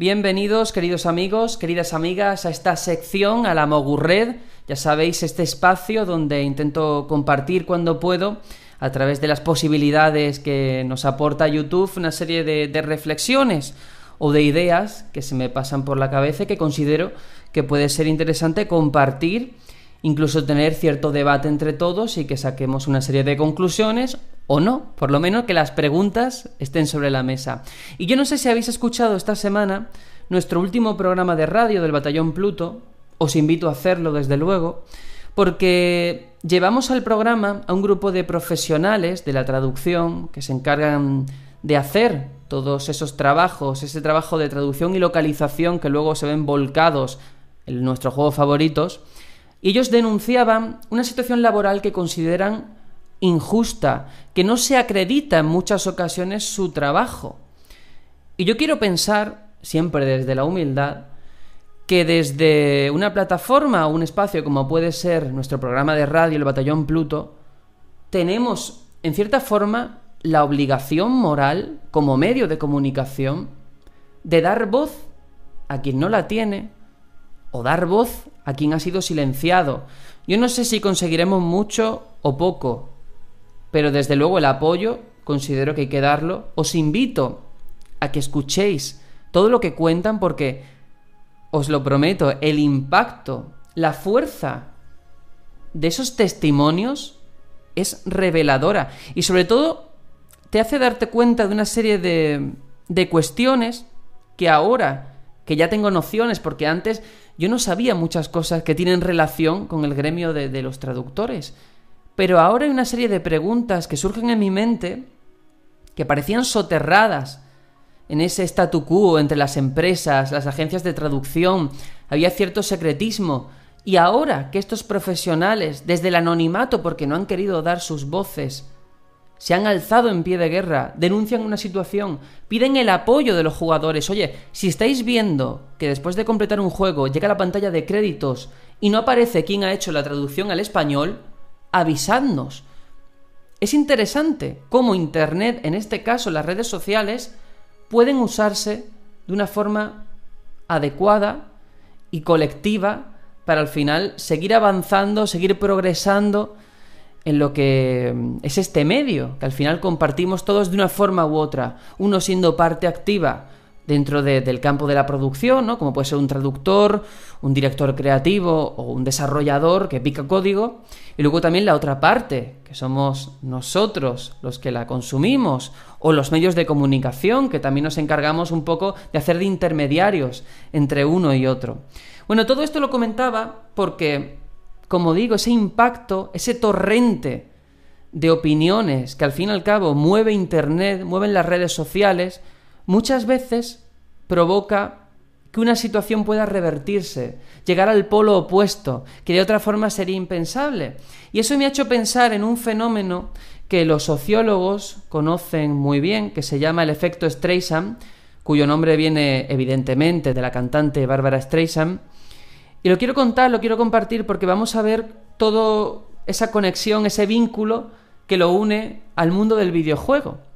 Bienvenidos, queridos amigos, queridas amigas, a esta sección, a la Mogurred. Ya sabéis, este espacio donde intento compartir cuando puedo, a través de las posibilidades que nos aporta YouTube, una serie de, de reflexiones o de ideas que se me pasan por la cabeza y que considero que puede ser interesante compartir incluso tener cierto debate entre todos y que saquemos una serie de conclusiones o no, por lo menos que las preguntas estén sobre la mesa. Y yo no sé si habéis escuchado esta semana nuestro último programa de radio del Batallón Pluto, os invito a hacerlo desde luego, porque llevamos al programa a un grupo de profesionales de la traducción que se encargan de hacer todos esos trabajos, ese trabajo de traducción y localización que luego se ven volcados en nuestros juegos favoritos, y ellos denunciaban una situación laboral que consideran injusta, que no se acredita en muchas ocasiones su trabajo. Y yo quiero pensar, siempre desde la humildad, que desde una plataforma o un espacio como puede ser nuestro programa de radio, el Batallón Pluto, tenemos, en cierta forma, la obligación moral, como medio de comunicación, de dar voz a quien no la tiene, o dar voz a quien ha sido silenciado. Yo no sé si conseguiremos mucho o poco, pero desde luego el apoyo considero que hay que darlo. Os invito a que escuchéis todo lo que cuentan porque, os lo prometo, el impacto, la fuerza de esos testimonios es reveladora y sobre todo te hace darte cuenta de una serie de, de cuestiones que ahora que ya tengo nociones, porque antes yo no sabía muchas cosas que tienen relación con el gremio de, los traductores. Pero ahora hay una serie de preguntas que surgen en mi mente que parecían soterradas en ese statu quo entre las empresas, las agencias de traducción, había cierto secretismo. Y ahora que estos profesionales, desde el anonimato, porque no han querido dar sus voces, se han alzado en pie de guerra, denuncian una situación, piden el apoyo de los jugadores. Oye, si estáis viendo que después de completar un juego llega la pantalla de créditos y no aparece quién ha hecho la traducción al español, avisadnos. Es interesante cómo Internet, en este caso las redes sociales, pueden usarse de una forma adecuada y colectiva para al final seguir avanzando, seguir progresando en lo que mm, es este medio, que al final compartimos todos de una forma u otra, uno siendo parte activa dentro del campo de la producción, ¿no? como puede ser un traductor, un director creativo o un desarrollador que pica código, y luego también la otra parte, que somos nosotros los que la consumimos, o los medios de comunicación, que también nos encargamos un poco de hacer de intermediarios entre uno y otro. Bueno, todo esto lo comentaba porque como digo, ese impacto, ese torrente de opiniones que al fin y al cabo mueve Internet, mueven las redes sociales, muchas veces provoca que una situación pueda revertirse, llegar al polo opuesto, que de otra forma sería impensable. Y eso me ha hecho pensar en un fenómeno que los sociólogos conocen muy bien, que se llama el efecto Streisand, cuyo nombre viene evidentemente de la cantante Barbara Streisand, y lo quiero contar, lo quiero compartir porque vamos a ver toda esa conexión, ese vínculo que lo une al mundo del videojuego.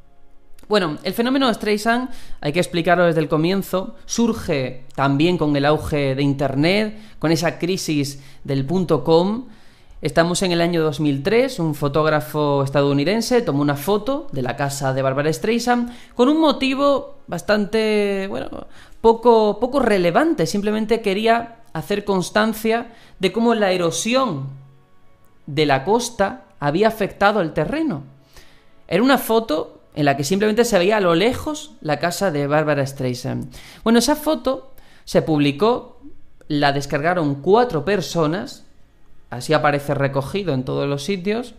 Bueno, el fenómeno de Streisand, hay que explicarlo desde el comienzo, surge también con el auge de Internet, con esa crisis del punto com. Estamos en el año 2003, un fotógrafo estadounidense tomó una foto de la casa de Barbara Streisand con un motivo bastante, bueno, poco, poco relevante, simplemente quería hacer constancia de cómo la erosión de la costa había afectado el terreno. Era una foto en la que simplemente se veía a lo lejos la casa de Barbara Streisand. Bueno, esa foto se publicó, la descargaron cuatro personas, así aparece recogido en todos los sitios,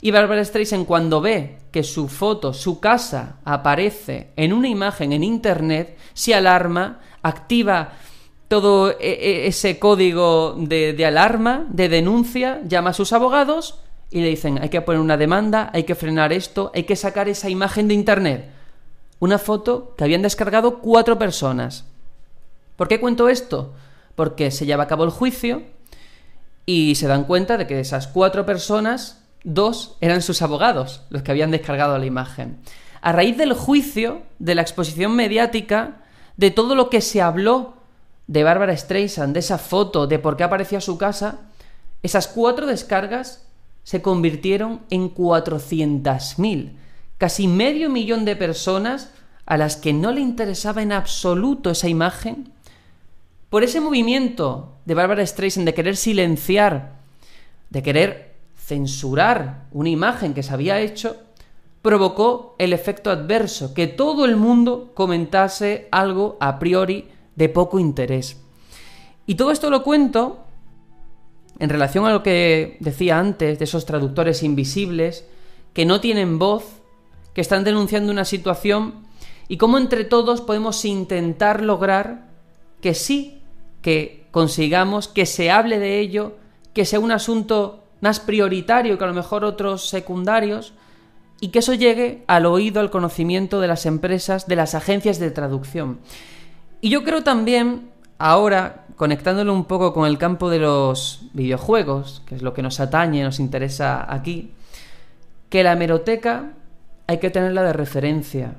y Barbara Streisand cuando ve que su foto, su casa, aparece en una imagen en Internet, se alarma, activa todo e, e, ese código de, de, alarma, de denuncia, llama a sus abogados y le dicen hay que poner una demanda, hay que frenar esto, hay que sacar esa imagen de Internet. Una foto que habían descargado cuatro personas. ¿Por qué cuento esto? Porque se lleva a cabo el juicio y se dan cuenta de que de esas cuatro personas, dos eran sus abogados, los que habían descargado la imagen. A raíz del juicio, de la exposición mediática, de todo lo que se habló de Bárbara Streisand, de esa foto, de por qué aparecía su casa, esas cuatro descargas se convirtieron en 400.000, casi medio millón de personas a las que no le interesaba en absoluto esa imagen, por ese movimiento de Bárbara Streisand de querer silenciar, de querer censurar una imagen que se había hecho, provocó el efecto adverso, que todo el mundo comentase algo a priori de poco interés. Y todo esto lo cuento en relación a lo que decía antes de esos traductores invisibles que no tienen voz, que están denunciando una situación y cómo entre todos podemos intentar lograr que sí, que consigamos que se hable de ello, que sea un asunto más prioritario que a lo mejor otros secundarios, y que eso llegue al oído, al conocimiento de las empresas, de las agencias de traducción. Y yo creo también, ahora, conectándolo un poco con el campo de los videojuegos, que es lo que nos atañe, nos interesa aquí, que la hemeroteca hay que tenerla de referencia,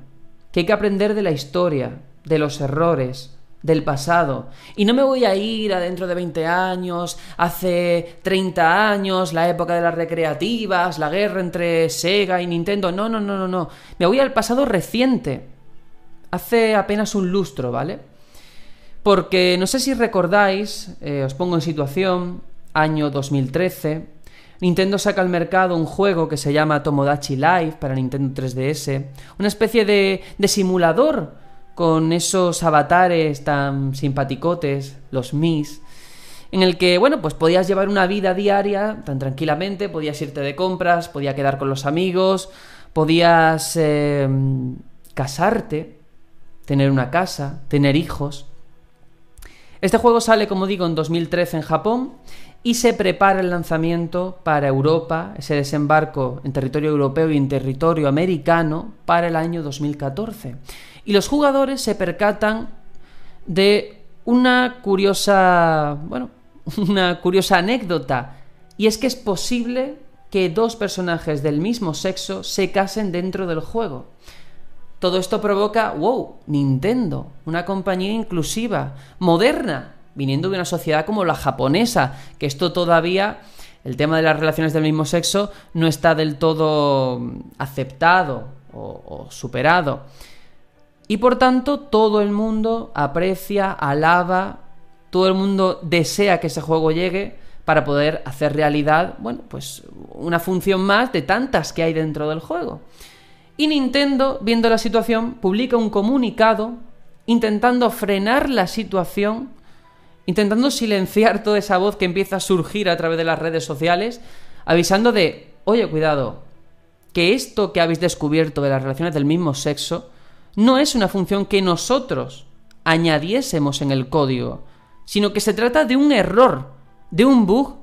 que hay que aprender de la historia, de los errores, del pasado. Y no me voy a ir a dentro de 20 años, hace 30 años, la época de las recreativas, la guerra entre Sega y Nintendo. No, no, no, no, no. Me voy al pasado reciente. Hace apenas un lustro, ¿vale? Porque no sé si recordáis, eh, os pongo en situación, año 2013, Nintendo saca al mercado un juego que se llama Tomodachi Life para Nintendo 3DS, una especie de, de simulador con esos avatares tan simpaticotes, los Mis, en el que, bueno, pues podías llevar una vida diaria tan tranquilamente, podías irte de compras, podías quedar con los amigos, podías em, casarte, tener una casa, tener hijos. Este juego sale, como digo, en 2013 en Japón y se prepara el lanzamiento para Europa, ese desembarco en territorio europeo y en territorio americano para el año 2014. Y los jugadores se percatan de una curiosa, bueno, una curiosa anécdota, y es que es posible que dos personajes del mismo sexo se casen dentro del juego. Todo esto provoca, wow, Nintendo, una compañía inclusiva, moderna, viniendo de una sociedad como la japonesa, que esto todavía, el tema de las relaciones del mismo sexo, no está del todo aceptado o, superado. Y por tanto, todo el mundo aprecia, alaba, todo el mundo desea que ese juego llegue para poder hacer realidad, bueno, pues una función más de tantas que hay dentro del juego. Y Nintendo, viendo la situación, publica un comunicado intentando frenar la situación, intentando silenciar toda esa voz que empieza a surgir a través de las redes sociales, avisando de, oye, cuidado, que esto que habéis descubierto de las relaciones del mismo sexo no es una función que nosotros añadiésemos en el código, sino que se trata de un error, de un bug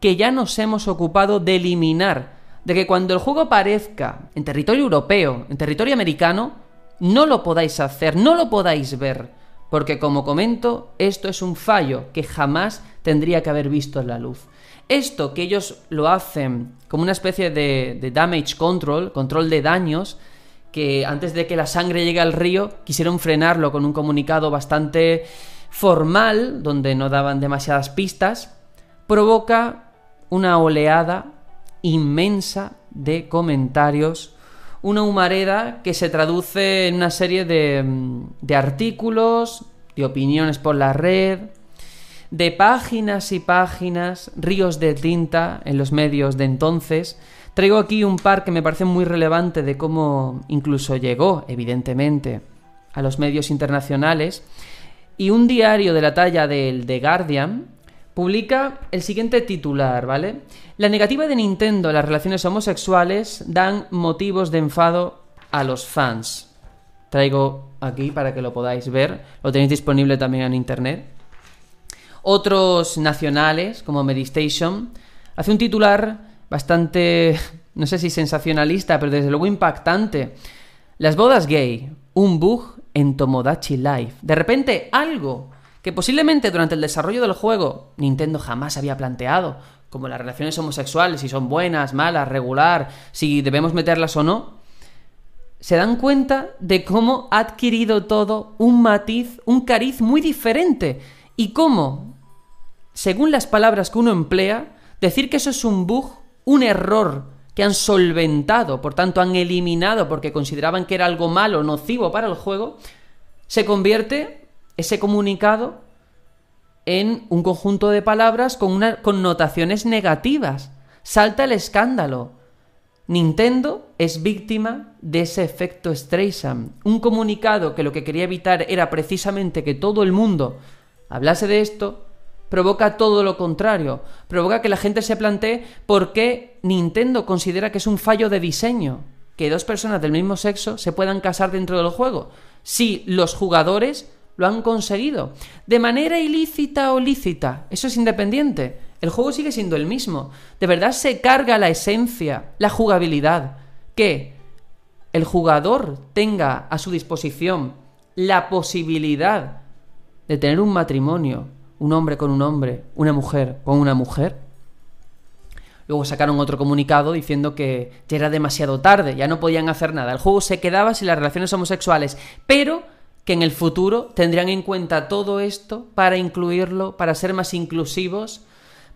que ya nos hemos ocupado de eliminar, de que cuando el juego aparezca en territorio europeo, en territorio americano, no lo podáis hacer, no lo podáis ver, porque como comento, esto es un fallo que jamás tendría que haber visto la luz. Esto que ellos lo hacen como una especie de, de damage control, control de daños, que antes de que la sangre llegue al río quisieron frenarlo con un comunicado bastante formal, donde no daban demasiadas pistas, provoca una oleada inmensa de comentarios, una humareda que se traduce en una serie de, de artículos, de opiniones por la red, de páginas y páginas, ríos de tinta en los medios de entonces, Traigo aquí un par que me parece muy relevante de cómo incluso llegó, evidentemente, a los medios internacionales. Y un diario de la talla del The Guardian publica el siguiente titular, ¿vale? La negativa de Nintendo a las relaciones homosexuales dan motivos de enfado a los fans. Traigo aquí para que lo podáis ver, lo tenéis disponible también en internet. Otros nacionales, como Medistation, hace un titular bastante, no sé si sensacionalista, pero desde luego impactante. Las bodas gay, un bug en Tomodachi Life. De repente, algo que posiblemente durante el desarrollo del juego Nintendo jamás había planteado, como las relaciones homosexuales, si son buenas, malas, regular, si debemos meterlas o no, se dan cuenta de cómo ha adquirido todo un matiz, un cariz muy diferente y cómo, según las palabras que uno emplea, decir que eso es un bug, un error que han solventado, por tanto han eliminado porque consideraban que era algo malo, nocivo para el juego, se convierte ese comunicado en un conjunto de palabras con unas connotaciones negativas. Salta el escándalo. Nintendo es víctima de ese efecto Streisand, un comunicado que lo que quería evitar era precisamente que todo el mundo hablase de esto, provoca todo lo contrario, provoca que la gente se plantee por qué Nintendo considera que es un fallo de diseño que dos personas del mismo sexo se puedan casar dentro del juego, si los jugadores lo han conseguido, de manera ilícita o lícita, eso es independiente. El juego sigue siendo el mismo. De verdad se carga la esencia, la jugabilidad. Que el jugador tenga a su disposición la posibilidad de tener un matrimonio, un hombre con un hombre, una mujer con una mujer. Luego sacaron otro comunicado diciendo que ya era demasiado tarde, ya no podían hacer nada. El juego se quedaba sin las relaciones homosexuales, pero que en el futuro tendrían en cuenta todo esto para incluirlo, para ser más inclusivos.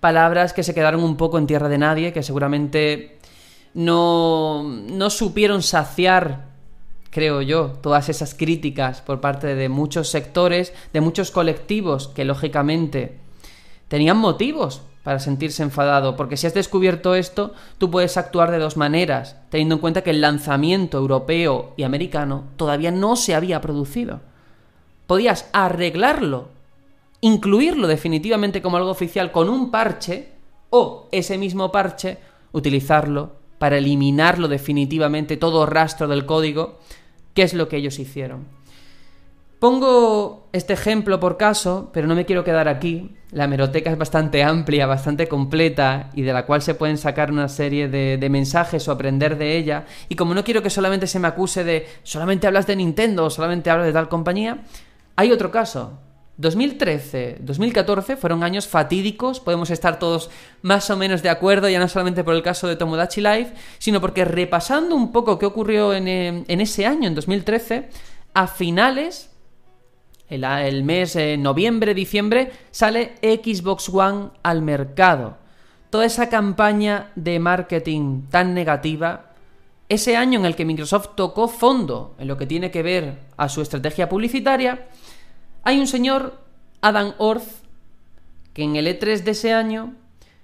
Palabras que se quedaron un poco en tierra de nadie, que seguramente no, no supieron saciar, creo yo, todas esas críticas por parte de muchos sectores, de muchos colectivos que lógicamente tenían motivos para sentirse enfadado, porque si has descubierto esto, tú puedes actuar de dos maneras, teniendo en cuenta que el lanzamiento europeo y americano todavía no se había producido. Podías arreglarlo incluirlo definitivamente como algo oficial con un parche o ese mismo parche utilizarlo para eliminarlo definitivamente todo rastro del código, que es lo que ellos hicieron. Pongo este ejemplo por caso, pero no me quiero quedar aquí. La hemeroteca es bastante amplia, bastante completa y de la cual se pueden sacar una serie de, de, mensajes o aprender de ella. Y como no quiero que solamente se me acuse de solamente hablas de Nintendo o solamente hablas de tal compañía, hay otro caso 2013, 2014 fueron años fatídicos, podemos estar todos más o menos de acuerdo, ya no solamente por el caso de Tomodachi Life, sino porque repasando un poco qué ocurrió en, eh, ese año, en 2013, a finales, el, mes de noviembre, diciembre, sale Xbox One al mercado. Toda esa campaña de marketing tan negativa, ese año en el que Microsoft tocó fondo en lo que tiene que ver a su estrategia publicitaria, hay un señor, Adam Orth, que en el E3 de ese año,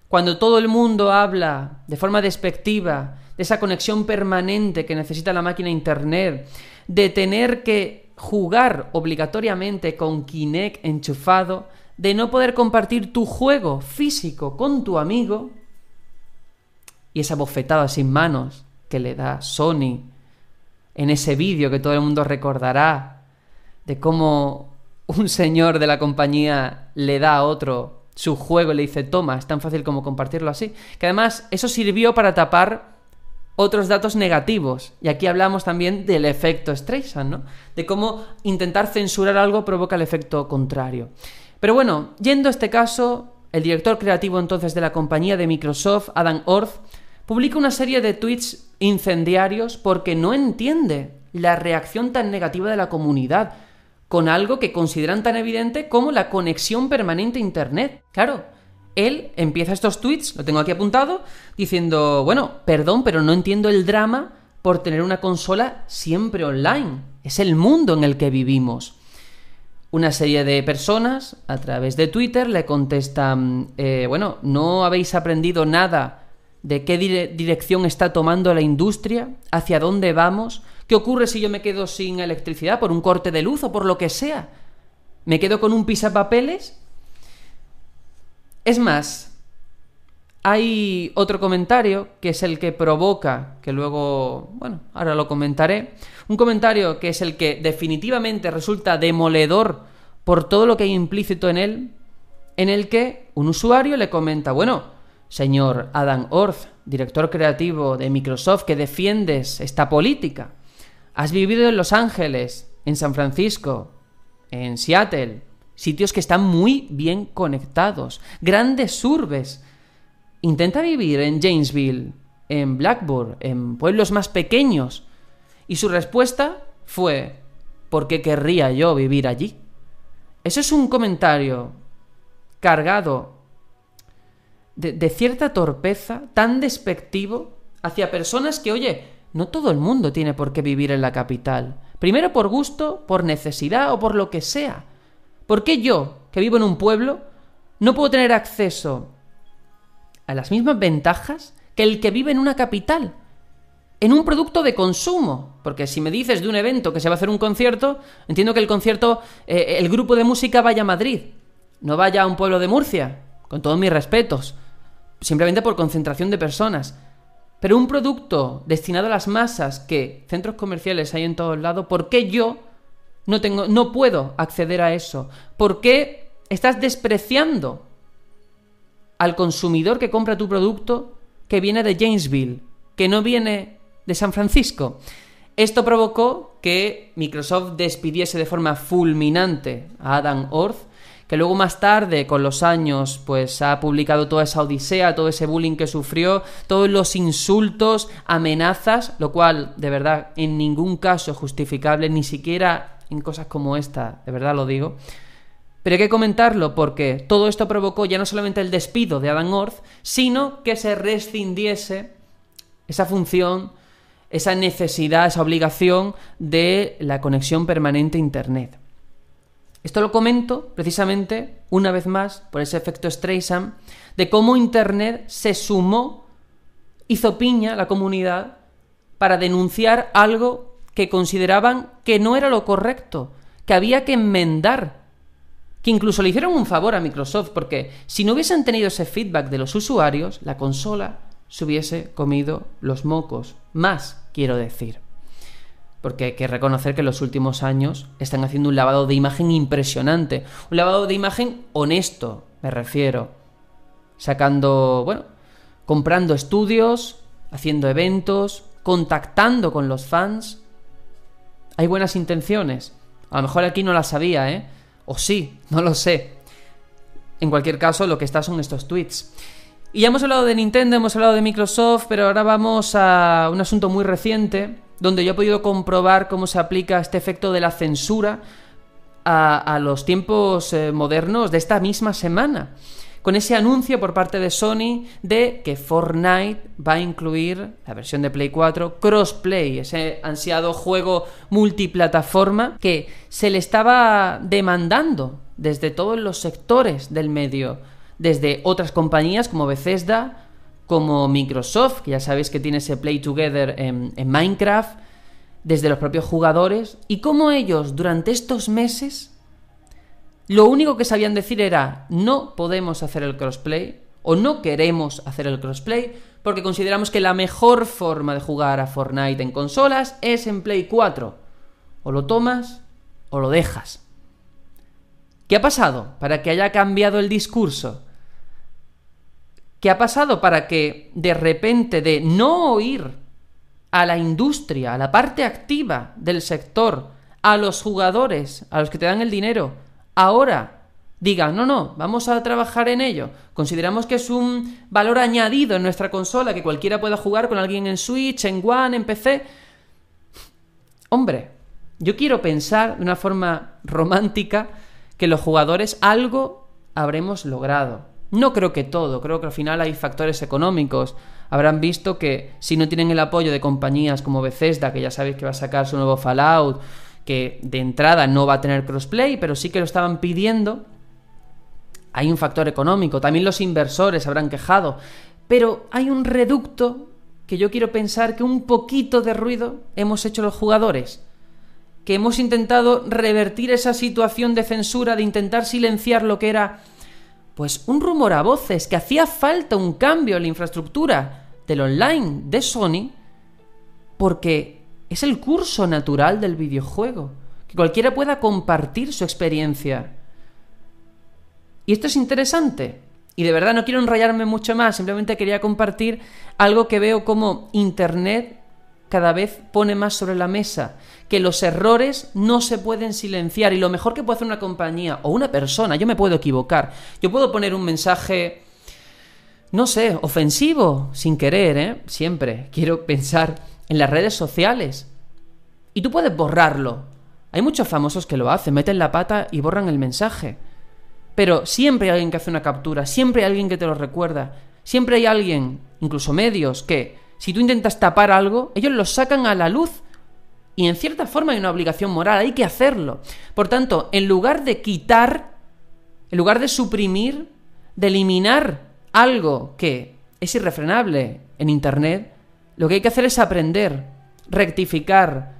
cuando todo el mundo habla de forma despectiva de esa conexión permanente que necesita la máquina Internet, de tener que jugar obligatoriamente con Kinect enchufado, de no poder compartir tu juego físico con tu amigo, y esa bofetada sin manos que le da Sony en ese vídeo que todo el mundo recordará, de cómo un señor de la compañía le da a otro su juego y le dice, toma, es tan fácil como compartirlo así. Que además eso sirvió para tapar otros datos negativos. Y aquí hablamos también del efecto Streisand, ¿no? De cómo intentar censurar algo provoca el efecto contrario. Pero bueno, yendo a este caso, el director creativo entonces de la compañía de Microsoft, Adam Orth, publica una serie de tweets incendiarios porque no entiende la reacción tan negativa de la comunidad con algo que consideran tan evidente como la conexión permanente a Internet. Claro, él empieza estos tweets, lo tengo aquí apuntado, diciendo, bueno, perdón, pero no entiendo el drama por tener una consola siempre online. Es el mundo en el que vivimos. Una serie de personas a través de Twitter le contestan, eh, bueno, ¿no habéis aprendido nada de qué dirección está tomando la industria? ¿Hacia dónde vamos? ¿Qué ocurre si yo me quedo sin electricidad por un corte de luz o por lo que sea? ¿Me quedo con un pisapapeles? Es más, hay otro comentario que es el que provoca, que luego, bueno, ahora lo comentaré, un comentario que es el que definitivamente resulta demoledor por todo lo que hay implícito en él, en el que un usuario le comenta, bueno, señor Adam Orth, director creativo de Microsoft, que defiendes esta política, Has vivido en Los Ángeles, en San Francisco, en Seattle, sitios que están muy bien conectados, grandes urbes. Intenta vivir en Janesville, en Blackburn, en pueblos más pequeños, Y su respuesta fue, ¿por qué querría yo vivir allí? Eso es un comentario cargado de, de, cierta torpeza, tan despectivo, hacia personas que, oye, no todo el mundo tiene por qué vivir en la capital. Primero por gusto, por necesidad o por lo que sea. ¿Por qué yo, que vivo en un pueblo, no puedo tener acceso a las mismas ventajas que el que vive en una capital? En un producto de consumo. Porque si me dices de un evento que se va a hacer un concierto, entiendo que el concierto, eh, el grupo de música vaya a Madrid, no vaya a un pueblo de Murcia, con todos mis respetos. Simplemente por concentración de personas. Pero un producto destinado a las masas que centros comerciales hay en todos lados, ¿por qué yo no tengo no puedo acceder a eso? ¿Por qué estás despreciando al consumidor que compra tu producto que viene de Jamesville, que no viene de San Francisco? Esto provocó que Microsoft despidiese de forma fulminante a Adam Orth que luego más tarde, con los años, pues ha publicado toda esa odisea, todo ese bullying que sufrió, todos los insultos, amenazas, lo cual, de verdad, en ningún caso justificable, ni siquiera en cosas como esta, de verdad lo digo. Pero hay que comentarlo porque todo esto provocó ya no solamente el despido de Adam Orth, sino que se rescindiese esa función, esa necesidad, esa obligación de la conexión permanente a Internet. Esto lo comento precisamente, una vez más, por ese efecto Streisand, de cómo Internet se sumó, hizo piña la comunidad para denunciar algo que consideraban que no era lo correcto, que había que enmendar, que incluso le hicieron un favor a Microsoft, porque si no hubiesen tenido ese feedback de los usuarios, la consola se hubiese comido los mocos. Más, quiero decir porque hay que reconocer que en los últimos años están haciendo un lavado de imagen impresionante. Un lavado de imagen honesto, me refiero. Sacando, bueno, comprando estudios, haciendo eventos, contactando con los fans. Hay buenas intenciones. A lo mejor aquí no las sabía, ¿eh? O sí, no lo sé. En cualquier caso, lo que está son estos tweets. Y ya hemos hablado de Nintendo, hemos hablado de Microsoft, pero ahora vamos a un asunto muy reciente donde yo he podido comprobar cómo se aplica este efecto de la censura a, los tiempos eh, modernos de esta misma semana. Con ese anuncio por parte de Sony de que Fortnite va a incluir la versión de Play 4 crossplay, ese ansiado juego multiplataforma que se le estaba demandando desde todos los sectores del medio, desde otras compañías como Bethesda, como Microsoft, que ya sabéis que tiene ese Play Together en, Minecraft, desde los propios jugadores, y cómo ellos durante estos meses lo único que sabían decir era no podemos hacer el crossplay o no queremos hacer el crossplay porque consideramos que la mejor forma de jugar a Fortnite en consolas es en Play 4. O lo tomas o lo dejas. ¿Qué ha pasado para que haya cambiado el discurso? ¿Qué ha pasado para que de repente de no oír a la industria, a la parte activa del sector, a los jugadores, a los que te dan el dinero, ahora digan, no, no, vamos a trabajar en ello. Consideramos que es un valor añadido en nuestra consola, que cualquiera pueda jugar con alguien en Switch, en One, en PC. Hombre, yo quiero pensar de una forma romántica que los jugadores algo habremos logrado. No creo que todo, creo que al final hay factores económicos. Habrán visto que si no tienen el apoyo de compañías como Bethesda, que ya sabéis que va a sacar su nuevo Fallout, que de entrada no va a tener crossplay, pero sí que lo estaban pidiendo, hay un factor económico. También los inversores habrán quejado. Pero hay un reducto que yo quiero pensar que un poquito de ruido hemos hecho los jugadores. Que hemos intentado revertir esa situación de censura, de intentar silenciar lo que era pues un rumor a voces que hacía falta un cambio en la infraestructura del online de Sony porque es el curso natural del videojuego, que cualquiera pueda compartir su experiencia. Y esto es interesante. Y de verdad no quiero enrollarme mucho más, simplemente quería compartir algo que veo como Internet cada vez pone más sobre la mesa, que los errores no se pueden silenciar y lo mejor que puede hacer una compañía o una persona, yo me puedo equivocar, yo puedo poner un mensaje, no sé, ofensivo, sin querer, ¿eh? Siempre quiero pensar en las redes sociales. Y tú puedes borrarlo. Hay muchos famosos que lo hacen, meten la pata y borran el mensaje. Pero siempre hay alguien que hace una captura, siempre hay alguien que te lo recuerda, siempre hay alguien, incluso medios, que si tú intentas tapar algo, ellos lo sacan a la luz. Y en cierta forma hay una obligación moral, hay que hacerlo. Por tanto, en lugar de quitar, en lugar de suprimir, de eliminar algo que es irrefrenable en Internet, lo que hay que hacer es aprender, rectificar.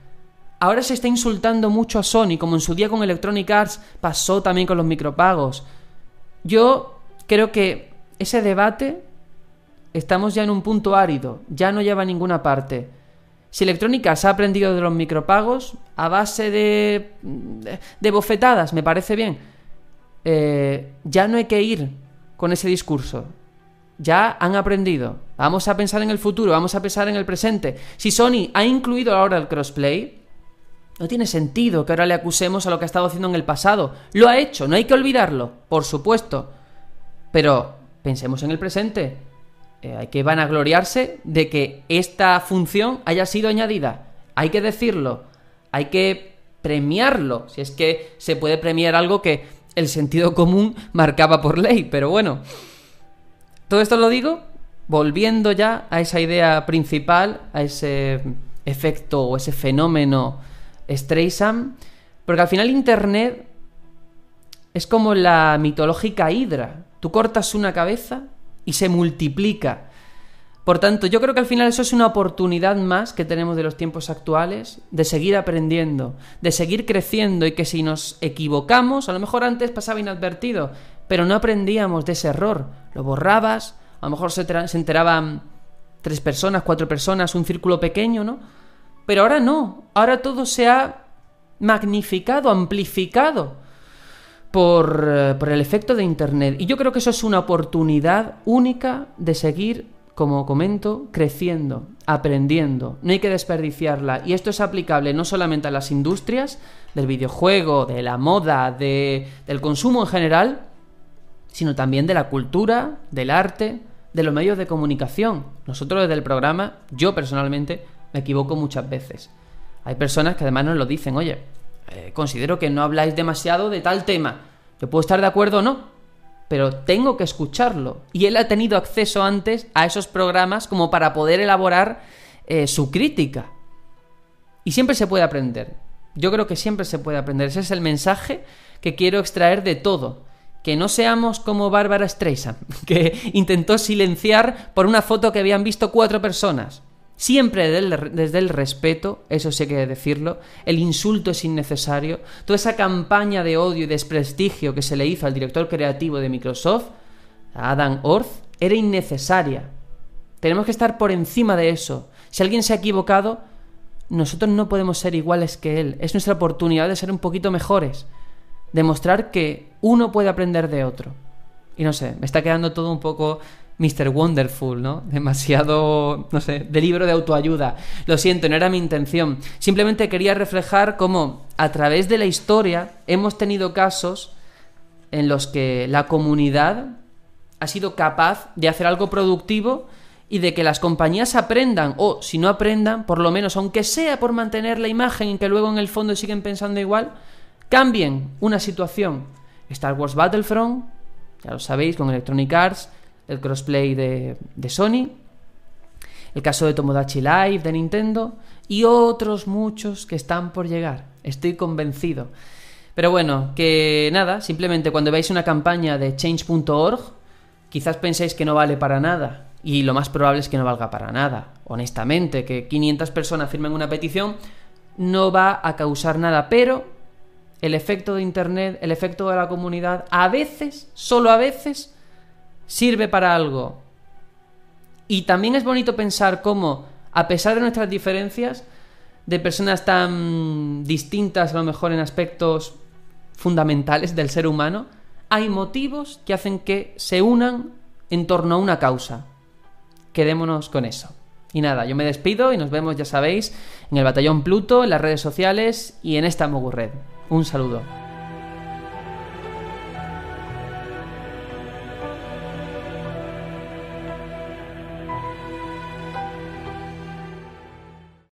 Ahora se está insultando mucho a Sony, como en su día con Electronic Arts pasó también con los micropagos. Yo creo que ese debate estamos ya en un punto árido, ya no lleva a ninguna parte. Si Electronic Arts ha aprendido de los micropagos a base de, de, bofetadas, me parece bien, eh, ya no hay que ir con ese discurso ya han aprendido. Vamos a pensar en el futuro, vamos a pensar en el presente. Si Sony ha incluido ahora el crossplay, no tiene sentido que ahora le acusemos a lo que ha estado haciendo en el pasado. Lo ha hecho, no hay que olvidarlo, por supuesto. Pero pensemos en el presente. Eh, hay que vanagloriarse de que esta función haya sido añadida. Hay que decirlo. Hay que premiarlo. Si es que se puede premiar algo que el sentido común marcaba por ley. Pero bueno. Todo esto lo digo volviendo ya a esa idea principal, a ese efecto o ese fenómeno Streisand, porque al final Internet es como la mitológica hidra. Tú cortas una cabeza y se multiplica. Por tanto, yo creo que al final eso es una oportunidad más que tenemos de los tiempos actuales de seguir aprendiendo, de seguir creciendo y que si nos equivocamos, a lo mejor antes pasaba inadvertido, pero no aprendíamos de ese error. Lo borrabas, a lo mejor se, enteraban tres personas, cuatro personas, un círculo pequeño, ¿no? Pero ahora no, ahora todo se ha magnificado, amplificado por, eh, por el efecto de Internet. Y yo creo que eso es una oportunidad única de seguir como comento, creciendo, aprendiendo. No hay que desperdiciarla. Y esto es aplicable no solamente a las industrias del videojuego, de la moda, de, del consumo en general, sino también de la cultura, del arte, de los medios de comunicación. Nosotros desde el programa, yo personalmente, me equivoco muchas veces. Hay personas que además nos lo dicen, oye, eh, considero que no habláis demasiado de tal tema. Yo puedo estar de acuerdo o no, pero tengo que escucharlo. Y él ha tenido acceso antes a esos programas como para poder elaborar eh, su crítica. Y siempre se puede aprender. Yo creo que siempre se puede aprender. Ese es el mensaje que quiero extraer de todo que no seamos como Bárbara Streisand, que intentó silenciar por una foto que habían visto cuatro personas. Siempre desde el respeto, eso sí hay que decirlo, el insulto es innecesario, toda esa campaña de odio y desprestigio que se le hizo al director creativo de Microsoft, Adam Orth, era innecesaria. Tenemos que estar por encima de eso. Si alguien se ha equivocado, nosotros no podemos ser iguales que él. Es nuestra oportunidad de ser un poquito mejores demostrar que uno puede aprender de otro. Y no sé, me está quedando todo un poco Mr. Wonderful, ¿no? Demasiado, no sé, de libro de autoayuda. Lo siento, no era mi intención. Simplemente quería reflejar cómo a través de la historia hemos tenido casos en los que la comunidad ha sido capaz de hacer algo productivo y de que las compañías aprendan, o si no aprendan, por lo menos, aunque sea por mantener la imagen y que luego en el fondo siguen pensando igual, cambien una situación. Star Wars Battlefront, ya lo sabéis, con Electronic Arts, el crossplay de, de Sony, el caso de Tomodachi Live de Nintendo y otros muchos que están por llegar. Estoy convencido. Pero bueno, que nada, simplemente cuando veáis una campaña de change.org, quizás penséis que no vale para nada. Y lo más probable es que no valga para nada. Honestamente, que 500 personas firmen una petición no va a causar nada. Pero el efecto de Internet, el efecto de la comunidad, a veces, solo a veces, sirve para algo. Y también es bonito pensar cómo, a pesar de nuestras diferencias, de personas tan distintas a lo mejor en aspectos fundamentales del ser humano, hay motivos que hacen que se unan en torno a una causa. Quedémonos con eso. Y nada, yo me despido y nos vemos, ya sabéis, en el Batallón Pluto, en las redes sociales y en esta Mogu Red. Un saludo.